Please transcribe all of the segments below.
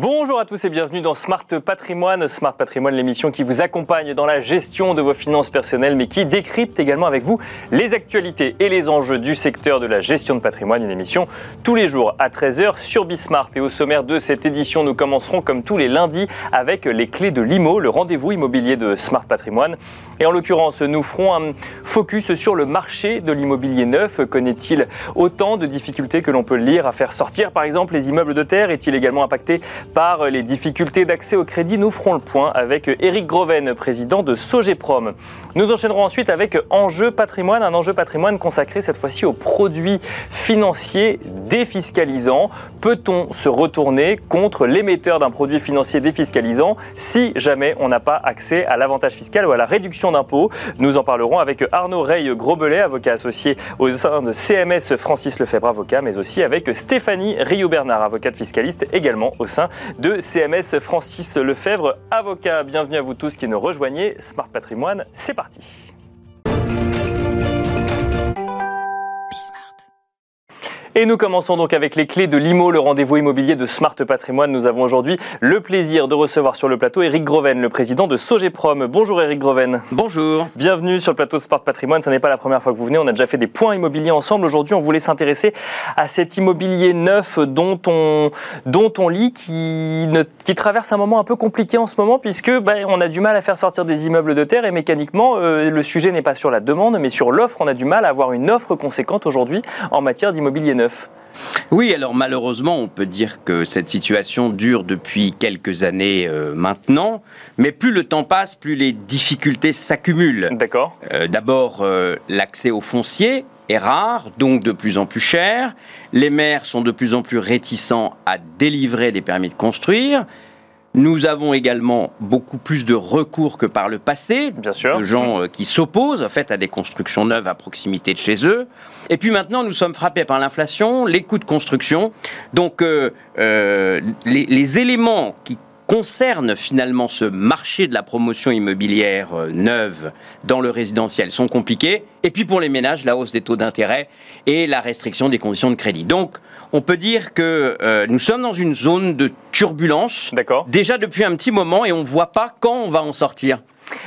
Bonjour à tous et bienvenue dans Smart Patrimoine. Smart Patrimoine, l'émission qui vous accompagne dans la gestion de vos finances personnelles, mais qui décrypte également avec vous les actualités et les enjeux du secteur de la gestion de patrimoine. Une émission tous les jours à 13h sur Bismart. Et au sommaire de cette édition, nous commencerons comme tous les lundis avec les clés de l'IMO, le rendez-vous immobilier de Smart Patrimoine. Et en l'occurrence, nous ferons un focus sur le marché de l'immobilier neuf. Connaît-il autant de difficultés que l'on peut lire à faire sortir, par exemple, les immeubles de terre? Est-il également impacté par les difficultés d'accès au crédit. Nous ferons le point avec Eric Groven, président de Sogeprom. Nous enchaînerons ensuite avec Enjeu patrimoine, un enjeu patrimoine consacré cette fois-ci aux produits financiers défiscalisants. Peut-on se retourner contre l'émetteur d'un produit financier défiscalisant si jamais on n'a pas accès à l'avantage fiscal ou à la réduction d'impôts? Nous en parlerons avec Arnaud Rey Grobelet, avocat associé au sein de CMS Francis Lefebvre, avocat, mais aussi avec Stéphanie Rio-Bernard, avocate fiscaliste également au sein de CMS Francis Lefebvre, avocat. Bienvenue à vous tous qui nous rejoignez. Smart Patrimoine, c'est parti. Et nous commençons donc avec les clés de l'IMO, le rendez-vous immobilier de Smart Patrimoine. Nous avons aujourd'hui le plaisir de recevoir sur le plateau Eric Groven, le président de Sogeprom. Bonjour Eric Groven. Bonjour. Bienvenue sur le plateau de Smart Patrimoine. Ce n'est pas la première fois que vous venez. On a déjà fait des points immobiliers ensemble. Aujourd'hui, on voulait s'intéresser à cet immobilier neuf dont on, dont on lit qui, ne, qui traverse un moment un peu compliqué en ce moment puisque ben, on a du mal à faire sortir des immeubles de terre et mécaniquement, euh, le sujet n'est pas sur la demande mais sur l'offre. On a du mal à avoir une offre conséquente aujourd'hui en matière d'immobilier neuf. Oui, alors malheureusement, on peut dire que cette situation dure depuis quelques années euh, maintenant, mais plus le temps passe, plus les difficultés s'accumulent. D'accord. Euh, d'abord, euh, l'accès au foncier est rare, donc de plus en plus cher. Les maires sont de plus en plus réticents à délivrer des permis de construire. Nous avons également beaucoup plus de recours que par le passé, Bien sûr. de gens qui s'opposent en fait à des constructions neuves à proximité de chez eux. Et puis maintenant, nous sommes frappés par l'inflation, les coûts de construction. Donc, euh, euh, les, les, éléments qui concernent finalement ce marché de la promotion immobilière euh, neuve dans le résidentiel sont compliqués. Et puis pour les ménages, la hausse des taux d'intérêt et la restriction des conditions de crédit. Donc, on peut dire que euh, nous sommes dans une zone de turbulence déjà depuis un petit moment et on ne voit pas quand on va en sortir.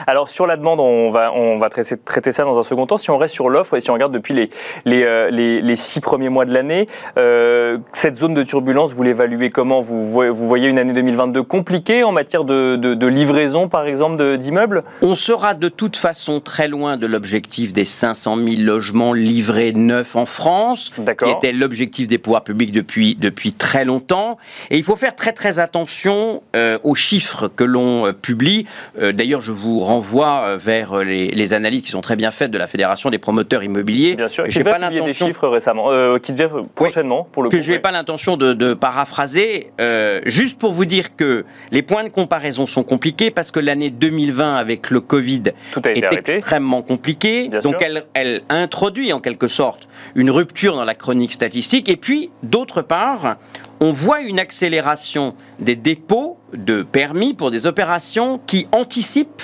Alors sur la demande, on va, on va traiter, traiter, ça dans un second temps. Si on reste sur l'offre et si on regarde depuis les, les, euh, les, les six premiers mois de l'année, euh, cette zone de turbulence, vous l'évaluez comment? Vous, vous voyez une année 2022 compliquée en matière de, de, de livraison, par exemple, d'immeubles? On sera de toute façon très loin de l'objectif des 500 000 logements livrés neufs en France, qui était l'objectif des pouvoirs publics depuis, depuis très longtemps. Et il faut faire très très attention euh, aux chiffres que l'on publie. Euh, D'ailleurs, je vous renvoie euh, vers les, les, analyses qui sont très bien faites de la Fédération des promoteurs immobiliers. Bien sûr, j'ai pas l'intention des chiffres récemment, euh, qui devait prochainement oui, pour le que je n'ai pas l'intention de, de, paraphraser, euh, juste pour vous dire que les points de comparaison sont compliqués parce que l'année 2020 avec le Covid est arrêté. extrêmement compliquée, donc elle, elle introduit en quelque sorte une rupture dans la chronique statistique et puis d'autre part on voit une accélération des dépôts de permis pour des opérations qui anticipent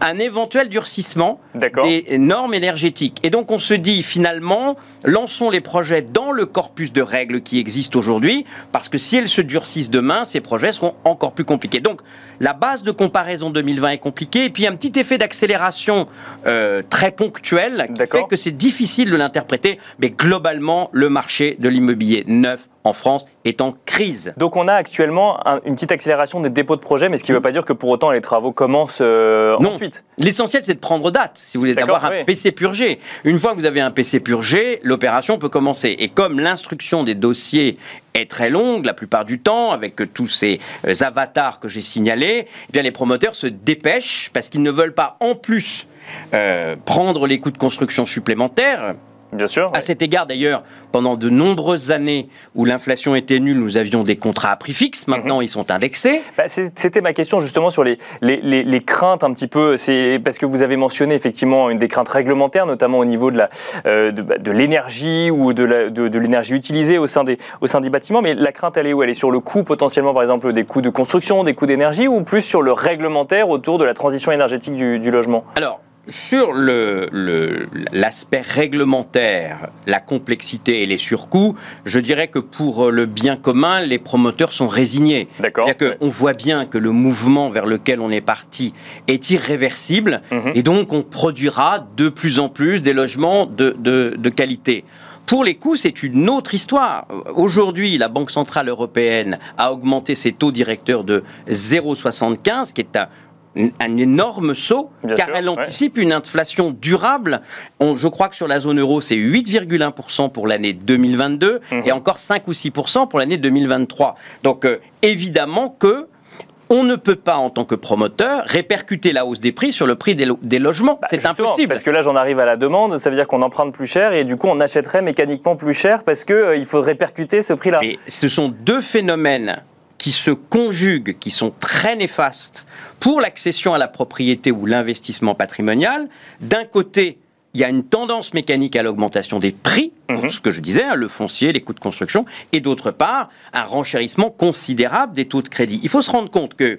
un éventuel durcissement des normes énergétiques. Et donc on se dit finalement, lançons les projets dans le corpus de règles qui existent aujourd'hui, parce que si elles se durcissent demain, ces projets seront encore plus compliqués. Donc la base de comparaison 2020 est compliquée, et puis un petit effet d'accélération euh, très ponctuel qui fait que c'est difficile de l'interpréter, mais globalement, le marché de l'immobilier neuf en France est en crise. Donc on a actuellement un, une petite accélération des dépôts de projets, mais ce qui ne veut pas dire que pour autant les travaux commencent euh, non. ensuite. L'essentiel c'est de prendre date, si vous voulez, d'avoir un. PC purgé. Une fois que vous avez un PC purgé, l'opération peut commencer. Et comme l'instruction des dossiers est très longue la plupart du temps, avec tous ces euh, avatars que j'ai signalés, eh bien les promoteurs se dépêchent parce qu'ils ne veulent pas en plus euh, prendre les coûts de construction supplémentaires Bien sûr. À cet égard, d'ailleurs, pendant de nombreuses années où l'inflation était nulle, nous avions des contrats à prix fixe. Maintenant, mmh. ils sont indexés. Bah, C'était ma question justement sur les, les, les, les craintes un petit peu. C'est parce que vous avez mentionné effectivement une des craintes réglementaires, notamment au niveau de la euh, de, de l'énergie ou de l'énergie de, de utilisée au sein des au sein des bâtiments. Mais la crainte, elle est où? Elle est sur le coût potentiellement, par exemple, des coûts de construction, des coûts d'énergie, ou plus sur le réglementaire autour de la transition énergétique du, du logement? Alors sur l'aspect le, réglementaire, la complexité et les surcoûts, je dirais que pour le bien commun, les promoteurs sont résignés. D'accord. On voit bien que le mouvement vers lequel on est parti est irréversible mhm. et donc on produira de plus en plus des logements de, de, de qualité. Pour les coûts, c'est une autre histoire. Aujourd'hui, la Banque Centrale Européenne a augmenté ses taux directeurs de 0,75, qui est un un énorme saut, car elle anticipe une inflation durable. je crois que sur la zone euro, c'est 8,1% pour l'année 2022 mhm. et encore 5 ou 6% pour l'année 2023. Donc euh, évidemment que on ne peut pas, en tant que promoteur, répercuter la hausse des prix sur le prix des, logements. Bah, c'est impossible. Parce que là, j'en arrive à la demande, ça veut dire qu'on emprunte plus cher et du coup, on achèterait mécaniquement plus cher parce qu'il euh, faut répercuter ce prix-là. ce sont deux phénomènes qui se conjuguent, qui sont très néfastes pour l'accession à la propriété ou l'investissement patrimonial. D'un côté, il y a une tendance mécanique à l'augmentation des prix, pour mhm. ce que je disais, hein, le foncier, les coûts de construction, et d'autre part, un renchérissement considérable des taux de crédit. Il faut se rendre compte que,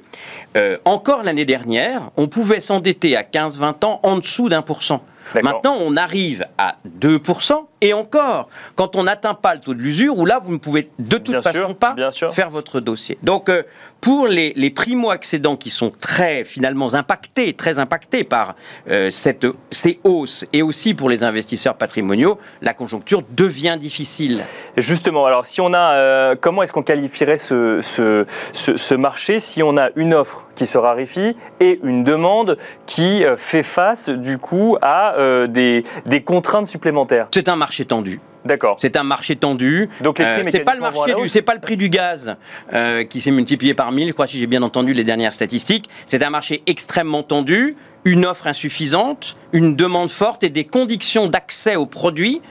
euh, encore l'année dernière, on pouvait s'endetter à 15-20 ans en dessous d'un pour cent. Maintenant, on arrive à 2%, et encore, quand on n'atteint pas le taux de l'usure, où là, vous ne pouvez de toute façon pas faire votre dossier. Donc, euh, pour les, primo-accédants qui sont très, finalement, impactés, très impactés par euh, cette, ces hausses, et aussi pour les investisseurs patrimoniaux, la conjoncture devient difficile. Justement, alors, si on a, euh, comment est-ce qu'on qualifierait ce, ce, ce, marché si on a une offre qui se raréfie et une demande qui fait face, du coup, à des, des contraintes supplémentaires? C'est un marché marché tendu. D'accord. C'est un marché tendu. Donc euh, c'est pas le marché c'est pas le prix du gaz euh, qui s'est multiplié par 1000, je crois si j'ai bien entendu les dernières statistiques. C'est un marché extrêmement tendu, une offre insuffisante, une demande forte et des conditions d'accès aux produits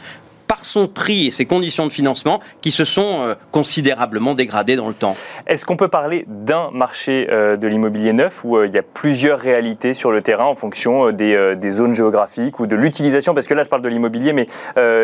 par son prix et ses conditions de financement qui se sont euh, considérablement dégradées dans le temps. Est-ce qu'on peut parler d'un marché euh, de l'immobilier neuf où euh, il y a plusieurs réalités sur le terrain en fonction des, des zones géographiques ou de l'utilisation? Parce que là, je parle de l'immobilier, mais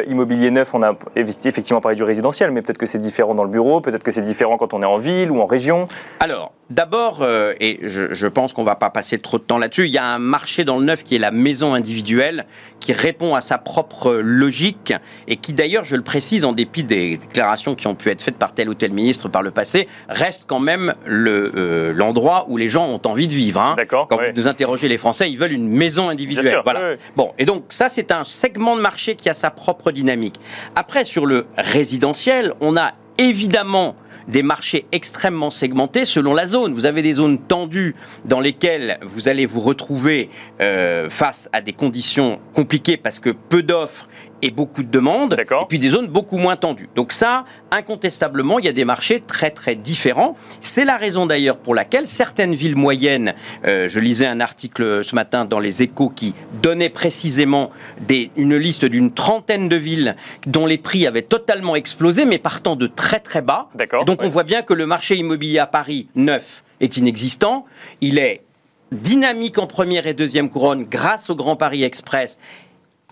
immobilier neuf, on a effectivement parlé du résidentiel, mais peut-être que c'est différent dans le bureau, peut-être que c'est différent quand on est en ville ou en région. Alors, d'abord, et je, je pense qu'on ne va pas passer trop de temps là-dessus, il y a un marché dans le neuf qui est la maison individuelle, qui répond à sa propre logique et qui d'ailleurs, je le précise, en dépit des déclarations qui ont pu être faites par tel ou tel ministre par le passé, reste quand même euh, l'endroit où les gens ont envie de vivre. Hein. D'accord. Quand vous nous interrogez les Français, ils veulent une maison individuelle. voilà. Bon, et donc ça, c'est un segment de marché qui a sa propre dynamique. Après, sur le résidentiel, on a évidemment des marchés extrêmement segmentés selon la zone. Vous avez des zones tendues dans lesquelles vous allez vous retrouver euh, face à des conditions compliquées parce que peu d'offres et beaucoup de demandes, et puis des zones beaucoup moins tendues. Donc ça, incontestablement, il y a des marchés très très différents. C'est la raison d'ailleurs pour laquelle certaines villes moyennes, euh, je lisais un article ce matin dans les échos qui donnait précisément des, une liste d'une trentaine de villes dont les prix avaient totalement explosé, mais partant de très très bas. Donc on voit bien que le marché immobilier à Paris neuf est inexistant. Il est dynamique en première et deuxième couronne grâce au Grand Paris Express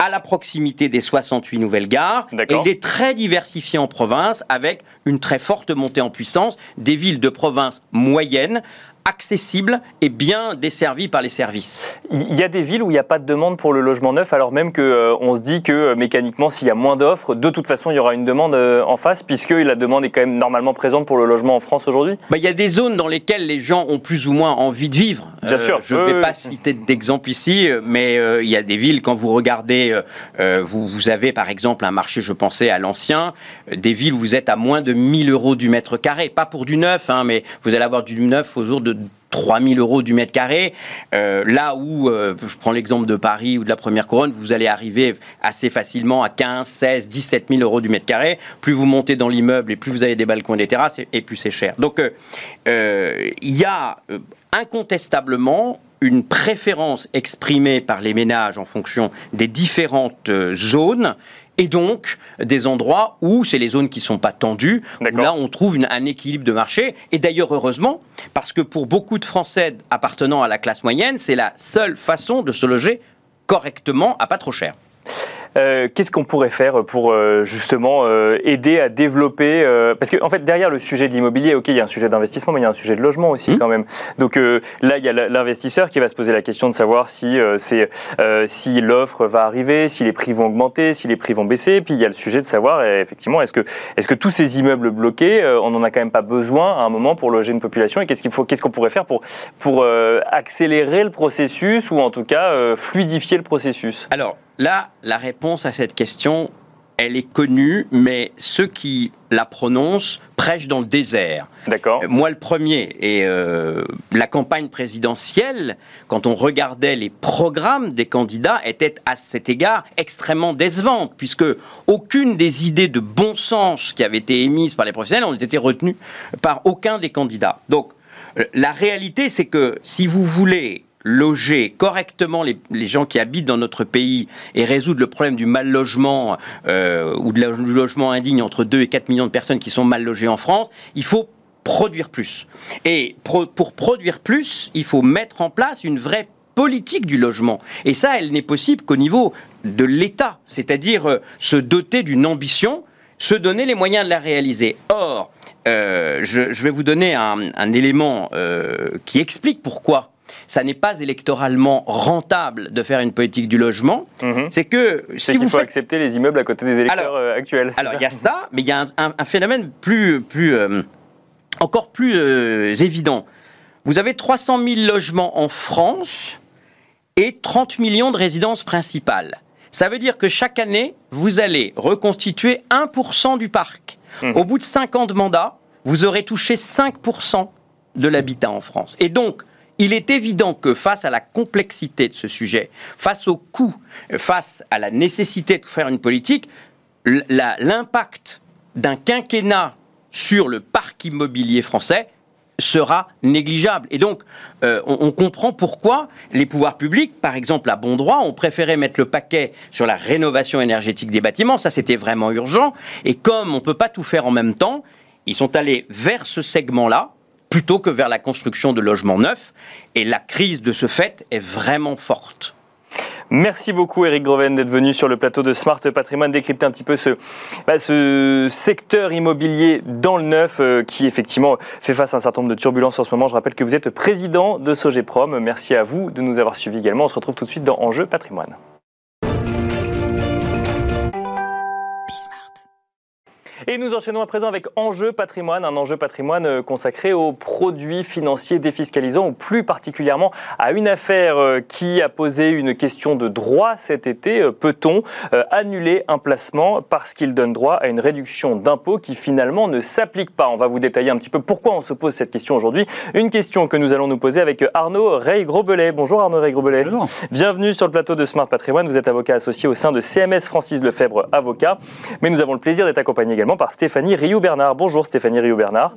à la proximité des 68 nouvelles gares. Et il est très diversifié en province avec une très forte montée en puissance des villes de province moyennes accessible et bien desservi par les services. Il y a des villes où il n'y a pas de demande pour le logement neuf, alors même qu'on euh, on se dit que euh, mécaniquement, s'il y a moins d'offres, de toute façon, il y aura une demande euh, en face, puisque la demande est quand même normalement présente pour le logement en France aujourd'hui bah, Il y a des zones dans lesquelles les gens ont plus ou moins envie de vivre. Bien sûr. Je ne vais pas citer d'exemple ici, mais il y a des villes, quand vous regardez, vous, vous, avez par exemple un marché, je pensais à l'ancien, des villes où vous êtes à moins de 1000 euros du mètre carré, pas pour du neuf, hein, mais vous allez avoir du neuf autour de 3000 euros du mètre carré. Euh, là où, euh, je prends l'exemple de Paris ou de la première couronne, vous allez arriver assez facilement à 15, 16, 17 000 euros du mètre carré. Plus vous montez dans l'immeuble et plus vous avez des balcons et des terrasses, et, plus c'est cher. Donc, euh, il y a incontestablement une préférence exprimée par les ménages en fonction des différentes zones et donc des endroits où c'est les zones qui ne sont pas tendues, où là on trouve un équilibre de marché. Et d'ailleurs, heureusement, parce que pour beaucoup de Français appartenant à la classe moyenne, c'est la seule façon de se loger correctement à pas trop cher. Euh, qu'est-ce qu'on pourrait faire pour euh, justement euh, aider à développer Parce qu'en en fait, derrière le sujet de l'immobilier, ok, il y a un sujet d'investissement, mais il y a un sujet de logement aussi mmh. quand même. Donc là, il y a l'investisseur qui va se poser la question de savoir si c'est si l'offre va arriver, si les prix vont augmenter, si les prix vont baisser. Puis il y a le sujet de savoir effectivement est-ce que est-ce que tous ces immeubles bloqués, on n'en a quand même pas besoin à un moment pour loger une population et qu'est-ce qu'il faut, qu'est-ce qu'on pourrait faire pour pour accélérer le processus ou en tout cas fluidifier le processus? Alors Là, la réponse à cette question, elle est connue, mais ceux qui la prononcent prêchent dans le désert. D'accord. Euh, moi, le premier. Et euh, la campagne présidentielle, quand on regardait les programmes des candidats, était à cet égard extrêmement décevante, puisque aucune des idées de bon sens qui avaient été émises par les professionnels n'ont été retenues par aucun des candidats. Donc, euh, la réalité, c'est que si vous voulez loger correctement les, gens qui habitent dans notre pays et résoudre le problème du mal logement euh, ou de du logement indigne entre 2 et 4 millions de personnes qui sont mal logées en France, il faut produire plus. Et pour produire plus, il faut mettre en place une vraie politique du logement. Et ça, elle n'est possible qu'au niveau de l'État, c'est-à-dire euh, se doter d'une ambition, se donner les moyens de la réaliser. Or, euh, je, vais vous donner un, élément qui explique pourquoi ça n'est pas électoralement rentable de faire une politique du logement, mhm. c'est que si vous faut accepter les immeubles à côté des électeurs euh, actuels. Alors il y a ça, mais il y a un, phénomène plus, plus euh, encore plus euh, évident. Vous avez 300 000 logements en France et 30 millions de résidences principales. Ça veut dire que chaque année, vous allez reconstituer 1% du parc. Mhm. Au bout de 5 ans de mandat, vous aurez touché 5% de l'habitat en France. Et donc, il est évident que face à la complexité de ce sujet, face au coût, face à la nécessité de faire une politique, l'impact d'un quinquennat sur le parc immobilier français sera négligeable. Et donc, euh, on, comprend pourquoi les pouvoirs publics, par exemple à bon droit, ont préféré mettre le paquet sur la rénovation énergétique des bâtiments. Ça, c'était vraiment urgent. Et comme on ne peut pas tout faire en même temps, ils sont allés vers ce segment-là, plutôt que vers la construction de logements neufs. Et la crise de ce fait est vraiment forte. Merci beaucoup Eric Groven d'être venu sur le plateau de Smart Patrimoine décrypter un petit peu ce, bah, secteur immobilier dans le neuf euh, qui effectivement fait face à un certain nombre de turbulences en ce moment. Je rappelle que vous êtes président de Sogeprom. Merci à vous de nous avoir suivis également. On se retrouve tout de suite dans Enjeu Patrimoine. Et nous enchaînons à présent avec Enjeu patrimoine, un enjeu patrimoine euh, consacré aux produits financiers défiscalisants, ou plus particulièrement à une affaire euh, qui a posé une question de droit cet été. Euh, peut-on annuler un placement parce qu'il donne droit à une réduction d'impôt qui finalement ne s'applique pas? On va vous détailler un petit peu pourquoi on se pose cette question aujourd'hui. Une question que nous allons nous poser avec Arnaud Rey-Grobelet. Bonjour Arnaud Rey-Grobelet. Bienvenue sur le plateau de Smart Patrimoine. Vous êtes avocat associé au sein de CMS Francis Lefebvre, avocat. Mais nous avons le plaisir d'être accompagné également par Stéphanie Rioux-Bernard. Bonjour Stéphanie Rioux-Bernard.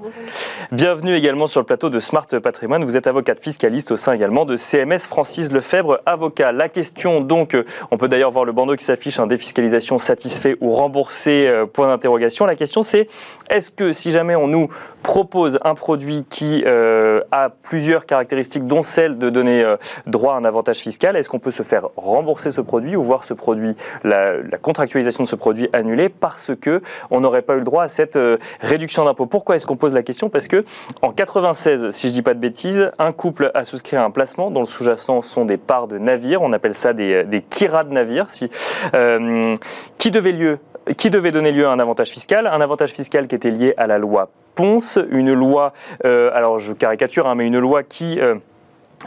Bienvenue également sur le plateau de Smart Patrimoine. Vous êtes avocate fiscaliste au sein également de CMS Francis Lefebvre, avocat. La question donc, euh, on peut d'ailleurs voir le bandeau qui s'affiche, un défiscalisation satisfait ou remboursé, euh, point d'interrogation. La question c'est, est-ce que si jamais on nous propose un produit qui euh, a plusieurs caractéristiques, dont celle de donner droit à un avantage fiscal, est-ce qu'on peut se faire rembourser ce produit ou voir ce produit, la, la contractualisation de ce produit annulée parce que on n'aurait pas eu le droit à cette euh, réduction d'impôt. Pourquoi est-ce qu'on pose la question? Parce que en 96, si je dis pas de bêtises, un couple a souscrit un placement dont le sous-jacent sont des parts de navires, on appelle ça des, des kiras de navires, euh, qui devait lieu qui devait donner lieu à un avantage fiscal, un avantage fiscal qui était lié à la loi Ponce, une loi, euh, alors je caricature, hein, mais une loi qui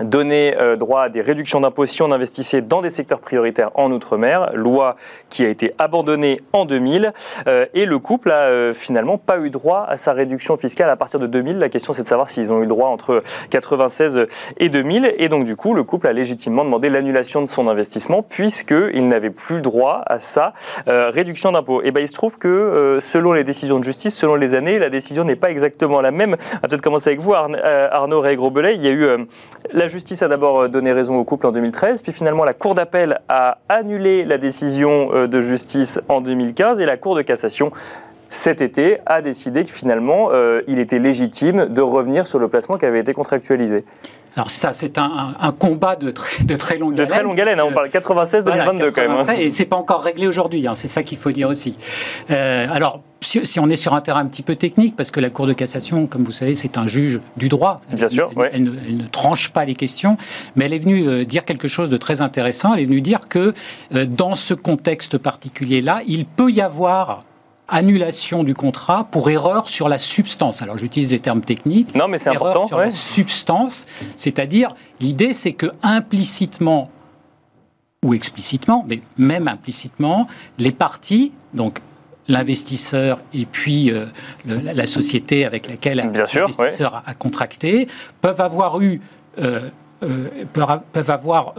donner euh, droit à des réductions d'impôts si on investissait dans des secteurs prioritaires en Outre-mer, loi qui a été abandonnée en 2000, euh, et le couple a euh, finalement pas eu droit à sa réduction fiscale à partir de 2000. La question c'est de savoir s'ils ont eu droit entre 96 et 2000, et donc du coup le couple a légitimement demandé l'annulation de son investissement puisqu'il n'avait plus droit à sa réduction d'impôts. Et ben il se trouve que selon les décisions de justice, selon les années, la décision n'est pas exactement la même. On va peut-être commencer avec vous Arnaud Ray-Grosbelet. Il y a eu la justice a d'abord euh, donné raison au couple en 2013, puis finalement la Cour d'appel a annulé la décision euh, de justice en 2015 et la Cour de cassation cet été a décidé que finalement euh, il était légitime de revenir sur le placement qui avait été contractualisé. Alors ça, c'est un, combat de, de très longue haleine. De très longue haleine, hein, on parle 96-2022 quand même. Hein. Et c'est pas encore réglé aujourd'hui, hein, c'est ça qu'il faut dire aussi. Euh, alors, si, on est sur un terrain un petit peu technique, parce que la Cour de cassation, comme vous savez, c'est un juge du droit. Bien sûr, elle, ne, tranche pas les questions, mais elle est venue euh, dire quelque chose de très intéressant. Elle est venue dire que euh, dans ce contexte particulier-là, il peut y avoir annulation du contrat pour erreur sur la substance. Alors j'utilise des termes techniques. Non, mais c'est important. Sur la substance, c'est-à-dire l'idée, c'est que implicitement ou explicitement, mais même implicitement, les parties, donc l'investisseur et puis euh, la, société avec laquelle l'investisseur a, contracté, peuvent avoir eu, euh, euh, peuvent, avoir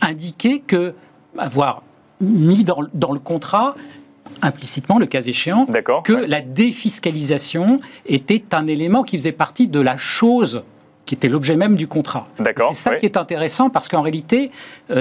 indiqué que, avoir mis dans, dans le contrat implicitement, le cas échéant, que la défiscalisation était un élément qui faisait partie de la chose qui était l'objet même du contrat. C'est ça qui est intéressant parce qu'en réalité,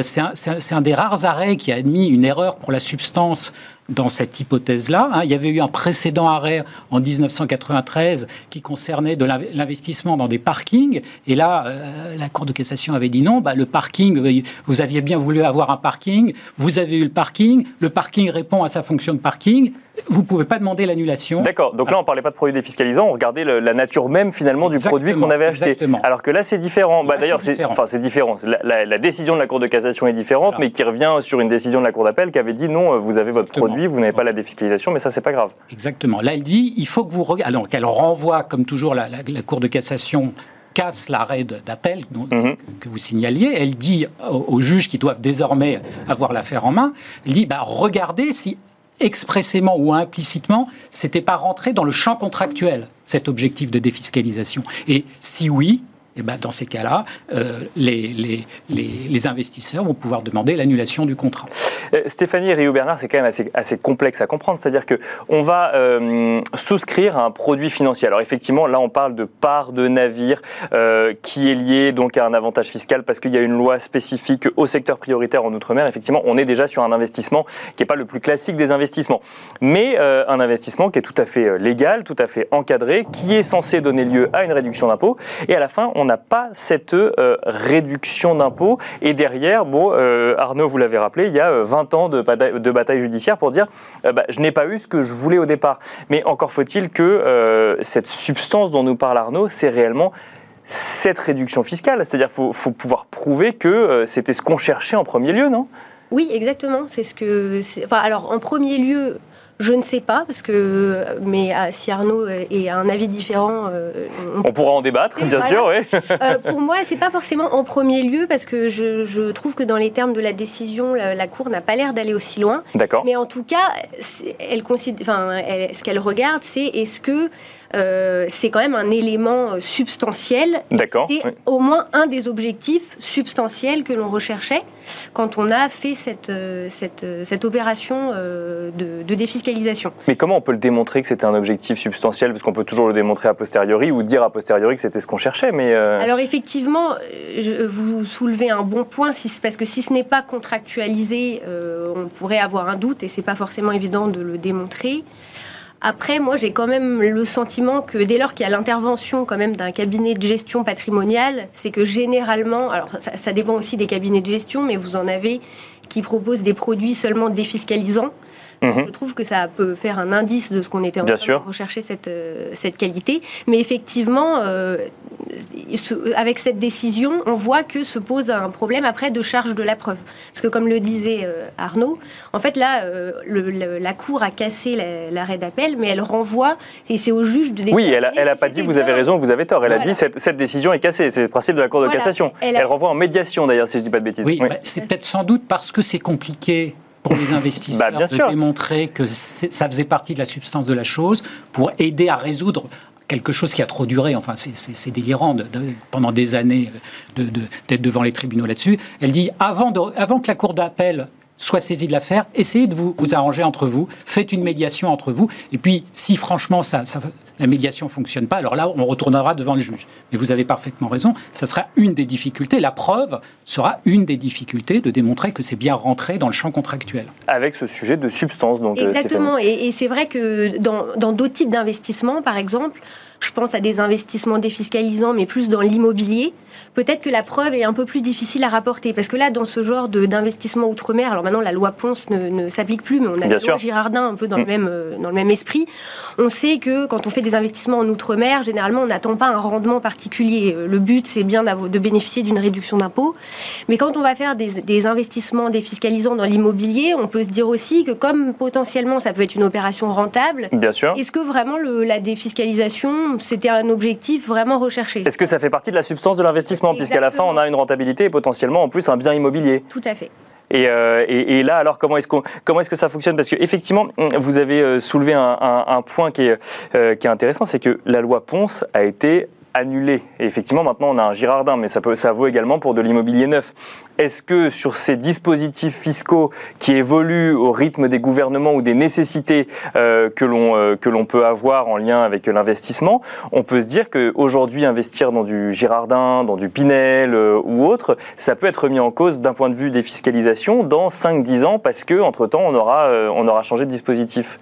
c'est un, un, des rares arrêts qui a admis une erreur pour la substance dans cette hypothèse-là. Hein. Il y avait eu un précédent arrêt en 1993 qui concernait de l'investissement dans des parkings. Et là, euh, la Cour de cassation avait dit non, bah, le parking, vous aviez bien voulu avoir un parking, vous avez eu le parking, le parking répond à sa fonction de parking, vous ne pouvez pas demander l'annulation. D'accord, donc là on ne parlait pas de produit défiscalisant, on regardait la nature même finalement du produit qu'on avait acheté. Alors que là c'est différent. Bah, D'ailleurs c'est enfin, différent. La, décision de la Cour de cassation est différente, mais qui revient sur une décision de la Cour d'appel qui avait dit non, euh, vous avez votre produit, vous n'avez pas la défiscalisation, mais ça c'est pas grave. Exactement. Là elle dit, il faut que vous... Alors qu'elle renvoie, comme toujours la, Cour de cassation casse l'arrêt d'appel mhm. que vous signaliez. Elle dit aux, juges qui doivent désormais avoir l'affaire en main, elle dit bah, regardez si expressément ou implicitement, c'était pas rentré dans le champ contractuel, cet objectif de défiscalisation. Et si oui, eh ben dans ces cas-là, euh, les, les, les, investisseurs vont pouvoir demander l'annulation du contrat. Euh, Stéphanie et Rio Bernard, c'est quand même assez, assez, complexe à comprendre. C'est-à-dire qu'on va euh, souscrire à un produit financier. Alors effectivement, là, on parle de part de navire qui est lié donc à un avantage fiscal parce qu'il y a une loi spécifique au secteur prioritaire en Outre-mer. Effectivement, on est déjà sur un investissement qui n'est pas le plus classique des investissements, mais un investissement qui est tout à fait légal, tout à fait encadré, qui est censé donner lieu à une réduction d'impôt. Et à la fin, on n'a pas cette euh, réduction d'impôts. Et derrière, bon, euh, Arnaud, vous l'avez rappelé, il y a 20 euh, ans de, de bataille judiciaire pour dire bah, je n'ai pas eu ce que je voulais au départ. Mais encore faut-il que cette substance dont nous parle Arnaud, c'est réellement cette réduction fiscale. C'est-à-dire qu'il faut, pouvoir prouver que c'était ce qu'on cherchait en premier lieu, non? Oui, exactement. C'est ce que. Alors, en premier lieu, je ne sais pas, parce que, mais ah, si Arnaud est un avis différent. Euh, on, pourra en débattre, bien sûr, oui. Euh, pour moi, c'est pas forcément en premier lieu, parce que je, trouve que dans les termes de la décision, la, Cour n'a pas l'air d'aller aussi loin. D'accord. Mais en tout cas, elle considère, enfin, ce qu'elle regarde, c'est est-ce que euh, c'est quand même un élément euh, substantiel. D'accord. C'était au moins un des objectifs substantiels que l'on recherchait quand on a fait cette, euh, cette, cette opération de, défiscalisation. Mais comment on peut le démontrer que c'était un objectif substantiel? Parce qu'on peut toujours le démontrer a posteriori ou dire a posteriori que c'était ce qu'on cherchait. Mais Alors effectivement, je, vous soulevez un bon point, si, parce que si ce n'est pas contractualisé, on pourrait avoir un doute et c'est pas forcément évident de le démontrer. Après, moi, j'ai quand même le sentiment que dès lors qu'il y a l'intervention quand même d'un cabinet de gestion patrimoniale, c'est que généralement, alors ça, ça, dépend aussi des cabinets de gestion, mais vous en avez qui proposent des produits seulement défiscalisants. Mhm. Je trouve que ça peut faire un indice de ce qu'on était en train de rechercher cette, euh, cette qualité. Mais effectivement, euh, avec cette décision, on voit que se pose un problème après de charge de la preuve. Parce que comme le disait euh, Arnaud, en fait là, la Cour a cassé l'arrêt d'appel, mais elle renvoie, et c'est au juge de Oui, elle n'a pas dit vous avez raison, vous avez tort. Elle a dit cette, cette décision est cassée. C'est le principe de la Cour de cassation. Elle, renvoie en médiation d'ailleurs, si je ne dis pas de bêtises. Oui, bah, c'est peut-être sans doute parce que c'est compliqué pour les investisseurs bah, de démontrer que ça faisait partie de la substance de la chose pour aider à résoudre quelque chose qui a trop duré, enfin c'est délirant pendant des années d'être devant les tribunaux là-dessus. Elle dit avant, avant que la cour d'appel soit saisie de l'affaire, essayez de vous, vous arranger entre vous, faites une médiation entre vous, et puis si franchement ça, ça, la médiation ne fonctionne pas, alors là, on retournera devant le juge. Mais vous avez parfaitement raison, ça sera une des difficultés. La preuve sera une des difficultés de démontrer que c'est bien rentré dans le champ contractuel. Avec ce sujet de substance, donc. Euh, Exactement. et, c'est vrai que dans d'autres types d'investissements, par exemple, je pense à des investissements défiscalisants, mais plus dans l'immobilier, peut-être que la preuve est un peu plus difficile à rapporter. Parce que là, dans ce genre d'investissement outre-mer, alors maintenant la loi Ponce ne, s'applique plus, mais on a la loi Girardin un peu dans, le mm. même, euh, dans le même esprit. On sait que quand on fait des investissements en outre-mer, généralement, on n'attend pas un rendement particulier. Euh, le but, c'est bien de bénéficier d'une réduction d'impôt. Mais quand on va faire des, des investissements défiscalisants dans l'immobilier, on peut se dire aussi que comme potentiellement ça peut être une opération rentable, bien sûr. est-ce que vraiment le, la défiscalisation, c'était un objectif vraiment recherché? Est-ce que ça fait partie de la substance de l'investissement? Puisqu'à la fin, on a une rentabilité et potentiellement en plus un bien immobilier. Tout à fait. Euh, et, et, là, alors, comment est-ce, comment est-ce que ça fonctionne? Parce qu'effectivement, vous avez euh, soulevé un, point qui est, euh, qui est intéressant, c'est que la loi Ponce a été annulé. Et effectivement, maintenant, on a un Girardin, mais ça, peut, vaut également pour de l'immobilier neuf. Est-ce que sur ces dispositifs fiscaux qui évoluent au rythme des gouvernements ou des nécessités euh, que l'on euh, que l'on peut avoir en lien avec l'investissement, on peut se dire qu'aujourd'hui, investir dans du Girardin, dans du Pinel euh, ou autre, ça peut être mis en cause d'un point de vue des fiscalisations dans 5-10 ans parce que entre temps, on on aura changé de dispositif.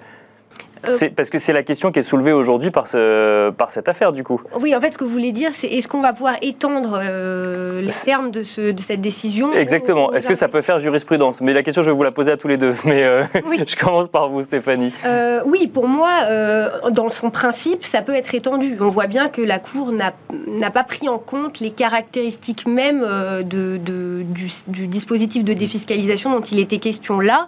Euh, parce que c'est la question qui est soulevée aujourd'hui par, ce, par cette affaire, du coup. Oui, en fait, ce que vous voulez dire, c'est est-ce qu'on va pouvoir étendre euh, les termes de, ce, de, cette décision Exactement. Est-ce que ça peut faire jurisprudence? Mais la question, je vais vous la poser à tous les deux. Mais euh, je commence par vous, Stéphanie. oui, pour moi, dans son principe, ça peut être étendu. On voit bien que la Cour n'a pas pris en compte les caractéristiques même de, de du, du dispositif de défiscalisation dont il était question là.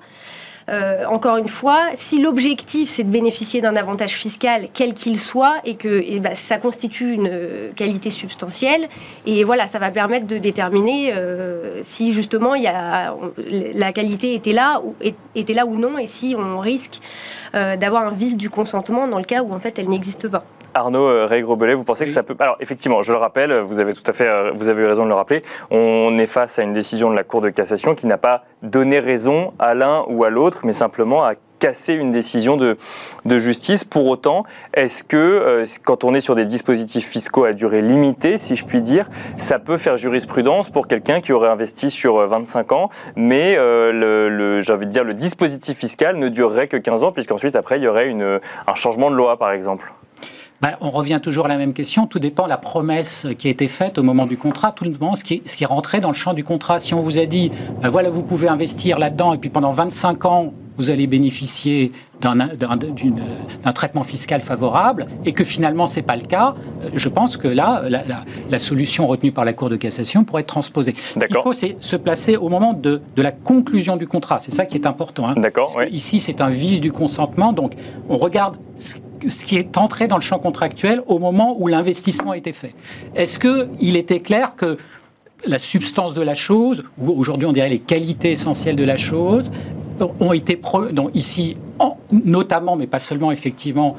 Euh, encore une fois, si l'objectif c'est de bénéficier d'un avantage fiscal, quel qu'il soit, et que ben, ça constitue une euh, qualité substantielle, et voilà, ça va permettre de déterminer euh, si justement la qualité était là, ou, était là ou non, et si on risque d'avoir un vice du consentement dans le cas où en fait elle n'existe pas. Arnaud euh, Ray Grobelet, vous pensez que ça peut. Alors, effectivement, je le rappelle, vous avez tout à fait euh, vous avez eu raison de le rappeler. On est face à une décision de la Cour de cassation qui n'a pas donné raison à l'un ou à l'autre, mais simplement à casser une décision de, de justice. Pour autant, est-ce que euh, quand on est sur des dispositifs fiscaux à durée limitée, si je puis dire, ça peut faire jurisprudence pour quelqu'un qui aurait investi sur 25 ans, mais le, le j'ai envie de dire le dispositif fiscal ne durerait que 15 ans, puisqu'ensuite après il y aurait une, un changement de loi, par exemple? Ben, on revient toujours à la même question. Tout dépend de la promesse qui a été faite au moment du contrat. Tout dépend ce qui est, ce qui est rentré dans le champ du contrat. Si on vous a dit, ben voilà, vous pouvez investir là-dedans et puis pendant 25 ans, vous allez bénéficier d'un traitement fiscal favorable et que finalement ce n'est pas le cas, euh, je pense que là, la, solution retenue par la Cour de cassation pourrait être transposée. Ce qu'il faut, c'est se placer au moment de, la conclusion du contrat. C'est ça qui est important. Hein. D'accord. Ici, c'est un vice du consentement. Donc, on regarde ce qui est entré dans le champ contractuel au moment où l'investissement a été fait. Est-ce qu'il était clair que la substance de la chose, ou aujourd'hui on dirait les qualités essentielles de la chose, ont été donc ici notamment, mais pas seulement effectivement,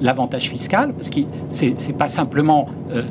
l'avantage fiscal, parce que c'est pas simplement euh,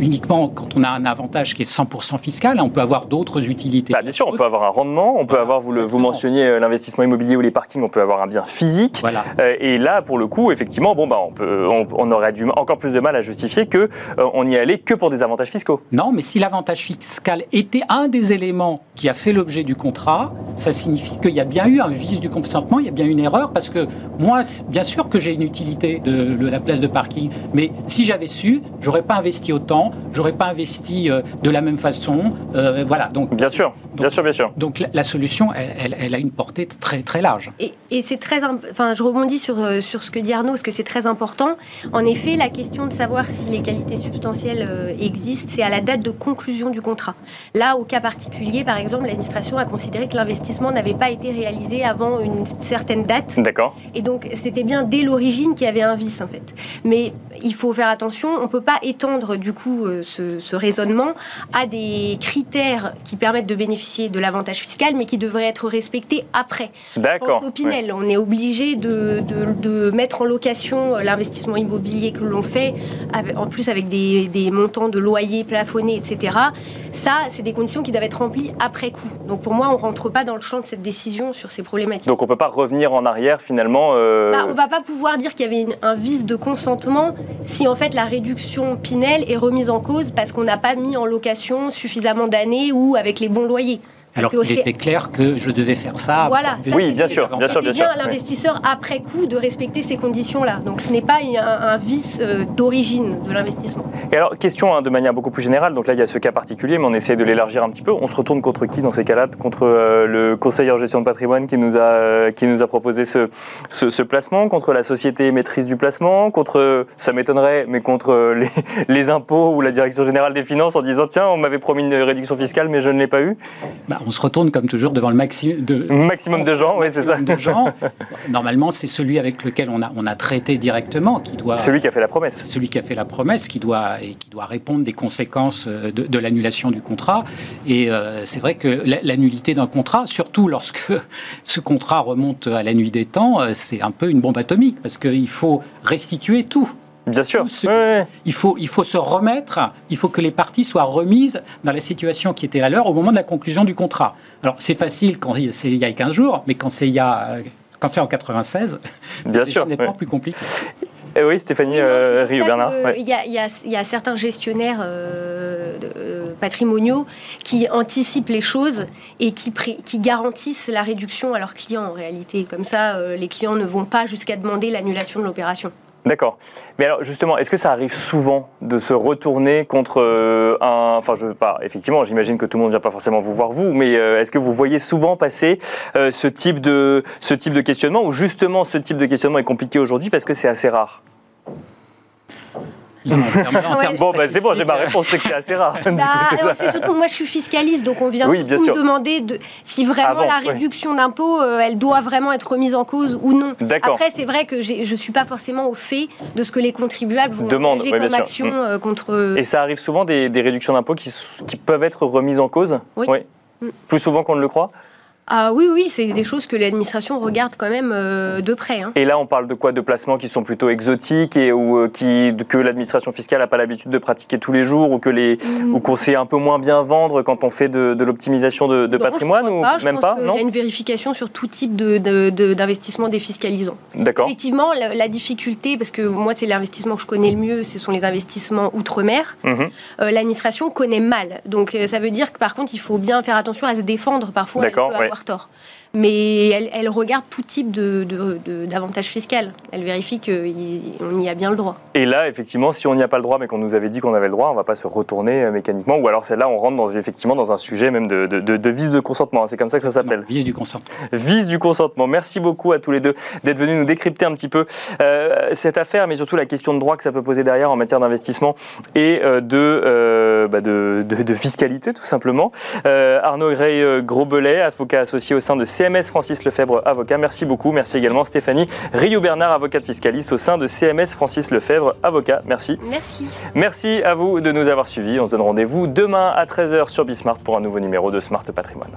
uniquement quand on a un avantage qui est 100% fiscal, on peut avoir d'autres utilités. Bah, bien sûr, on peut avoir un rendement, on peut avoir, vous, le, vous mentionniez euh, l'investissement immobilier ou les parkings, on peut avoir un bien physique. Voilà. et là, pour le coup, effectivement, bon, bah, on, peut, on, aurait du, encore plus de mal à justifier qu'on on n'y allait que pour des avantages fiscaux. Non, mais si l'avantage fiscal était un des éléments qui a fait l'objet du contrat, ça signifie qu'il y a bien eu un vice du consentement, il y a bien une erreur, parce que moi, bien sûr que j'ai une utilité de, de, la place de parking, mais si j'avais su, j'aurais pas investi autant, j'aurais pas investi euh, de la même façon. Euh, voilà. Donc bien sûr, bien sûr, bien sûr. Donc la, solution, elle, elle, a une portée très très large. Et, et c'est très, enfin, je rebondis sur euh, sur ce que dit Arnaud, parce que c'est très important. En effet, la question de savoir si les qualités substantielles existent, c'est à la date de conclusion du contrat. Là, au cas particulier, par exemple, l'administration a considéré que l'investissement n'avait pas été réalisé avant une certaine date. D'accord. Et donc, c'était bien dès l'origine qu'il y avait un vice, en fait. Mais il faut faire attention, on ne peut pas étendre du coup euh, ce, raisonnement à des critères qui permettent de bénéficier de l'avantage fiscal, mais qui devraient être respectés après. D'accord. Au Pinel, on est obligé de, de, mettre en location euh, l'investissement immobilier que l'on fait, en plus avec des, des montants de loyers plafonnés, etc. Ça, c'est des conditions qui doivent être remplies après coup. Donc pour moi, on ne rentre pas dans le champ de cette décision sur ces problématiques. Donc on ne peut pas revenir en arrière finalement euh... bah, On ne va pas pouvoir dire qu'il y avait un vice de consentement si en fait la réduction Pinel est remise en cause parce qu'on n'a pas mis en location suffisamment d'années ou avec les bons loyers. Alors qu'il était clair que je devais faire ça. Voilà, ça, Oui, bien sûr, bien sûr, C'était bien sûr. bien à l'investisseur après coup de respecter ces conditions-là. Donc ce n'est pas un, un vice euh, d'origine de l'investissement. Et alors, question hein, de manière beaucoup plus générale. Donc là, il y a ce cas particulier, mais on essaie de l'élargir un petit peu. On se retourne contre qui dans ces cas-là? Contre euh, le conseiller en gestion de patrimoine qui nous a, euh, qui nous a proposé ce, ce, ce placement? Contre la société émettrice du placement? Contre, ça m'étonnerait, mais contre les, les impôts ou la direction générale des finances en disant tiens, on m'avait promis une réduction fiscale, mais je ne l'ai pas eu? Bah, on se retourne comme toujours devant le maximum de, Maximum de gens, oui, c'est ça. de gens. Normalement, c'est celui avec lequel on a, on a traité directement qui doit. Celui qui a fait la promesse. celui qui a fait la promesse, qui doit, et qui doit répondre des conséquences euh, de, de l'annulation du contrat. Et euh, c'est vrai que la- l'annulité d'un contrat, surtout lorsque ce contrat remonte à la nuit des temps, euh, c'est un peu une bombe atomique, parce qu'il faut restituer tout. Bien sûr. Ce- Ouais. Il, faut, il faut se remettre, il faut que les parties soient remises dans la situation qui était la leur au moment de la conclusion du contrat. Alors c'est facile quand il- c'est il y a 15 jours, mais quand c'est il y a... euh, Quand c'est en 96, Bien c'est nettement ouais. plus compliqué. Eh oui, Stéphanie euh, Rio Bernard. ouais. Il y, a, y y certains gestionnaires euh, de- euh, patrimoniaux qui anticipent les choses et qui, pré- qui garantissent la réduction à leurs clients en réalité. Comme ça, euh, les clients ne vont pas jusqu'à demander l'annulation de l'opération. D'accord. Mais alors justement, est-ce que ça arrive souvent de se retourner contre euh, un... Enfin, je, enfin, effectivement, j'imagine que tout le monde ne vient pas forcément vous voir vous, mais euh, est-ce que vous voyez souvent passer euh, ce, type de, ce type de questionnement ou justement ce type de questionnement est compliqué aujourd'hui parce que c'est assez rare Là, en termes- en Ouais. termes Bon, bah, c'est bon, j'ai ma réponse, c'est que c'est assez rare. Bah, c'est surtout que moi je suis fiscaliste, donc on vient Oui, bien surtout sûr. me demander de, si vraiment Avant, la réduction d'impôt, euh, elle doit vraiment être remise en cause ou non. D'accord. Après, c'est vrai que je ne suis pas forcément au fait de ce que les contribuables vont Demandent, engager ouais, bien comme action Mm. euh, contre... Et ça arrive souvent des, des réductions d'impôts qui, qui peuvent être remises en cause? Oui. Plus souvent qu'on ne le croit? Ah oui, oui, c'est des choses que l'administration regarde quand même euh, de près. hein. Et là, on parle de quoi? De placements qui sont plutôt exotiques et ou euh, qui, que l'administration fiscale n'a pas l'habitude de pratiquer tous les jours ou que les Mm. ou qu'on sait un peu moins bien vendre quand on fait de, de l'optimisation de, de Non, patrimoine ou pas. Même pas Non y a une vérification sur tout type de- de- d'investissement défiscalisant. D'accord. Effectivement, la, la difficulté, parce que moi c'est l'investissement que je connais le mieux, ce sont les investissements outre-mer, Mhm. euh, l'administration connaît mal. Donc ça veut dire que par contre il faut bien faire attention à se défendre, parfois D'accord, ouais. avoir tort. Mais elle, elle regarde tout type de- de- de- d'avantages fiscal. Elle vérifie qu'on y a bien le droit. Et là, effectivement, si on n'y a pas le droit, mais qu'on nous avait dit qu'on avait le droit, on ne va pas se retourner euh, mécaniquement. Ou alors, celle-là, on rentre dans, effectivement dans un sujet même de, de, de- de vice de consentement. C'est comme ça que ça s'appelle. Vice du consentement. Vice du consentement. Merci beaucoup à tous les deux d'être venus nous décrypter un petit peu euh, cette affaire, mais surtout la question de droit que ça peut poser derrière en matière d'investissement et euh, de, euh, bah, de, de- de fiscalité, tout simplement. Euh, Arnaud Gray Grosbelet, avocat associé au sein de CMS Francis Lefebvre, avocat. Merci beaucoup. Merci également Stéphanie Rio-Bernard, avocate fiscaliste au sein de CMS Francis Lefebvre, avocat. Merci. Merci. Merci à vous de nous avoir suivis. On se donne rendez-vous demain à 13h sur Bismart pour un nouveau numéro de Smart Patrimoine.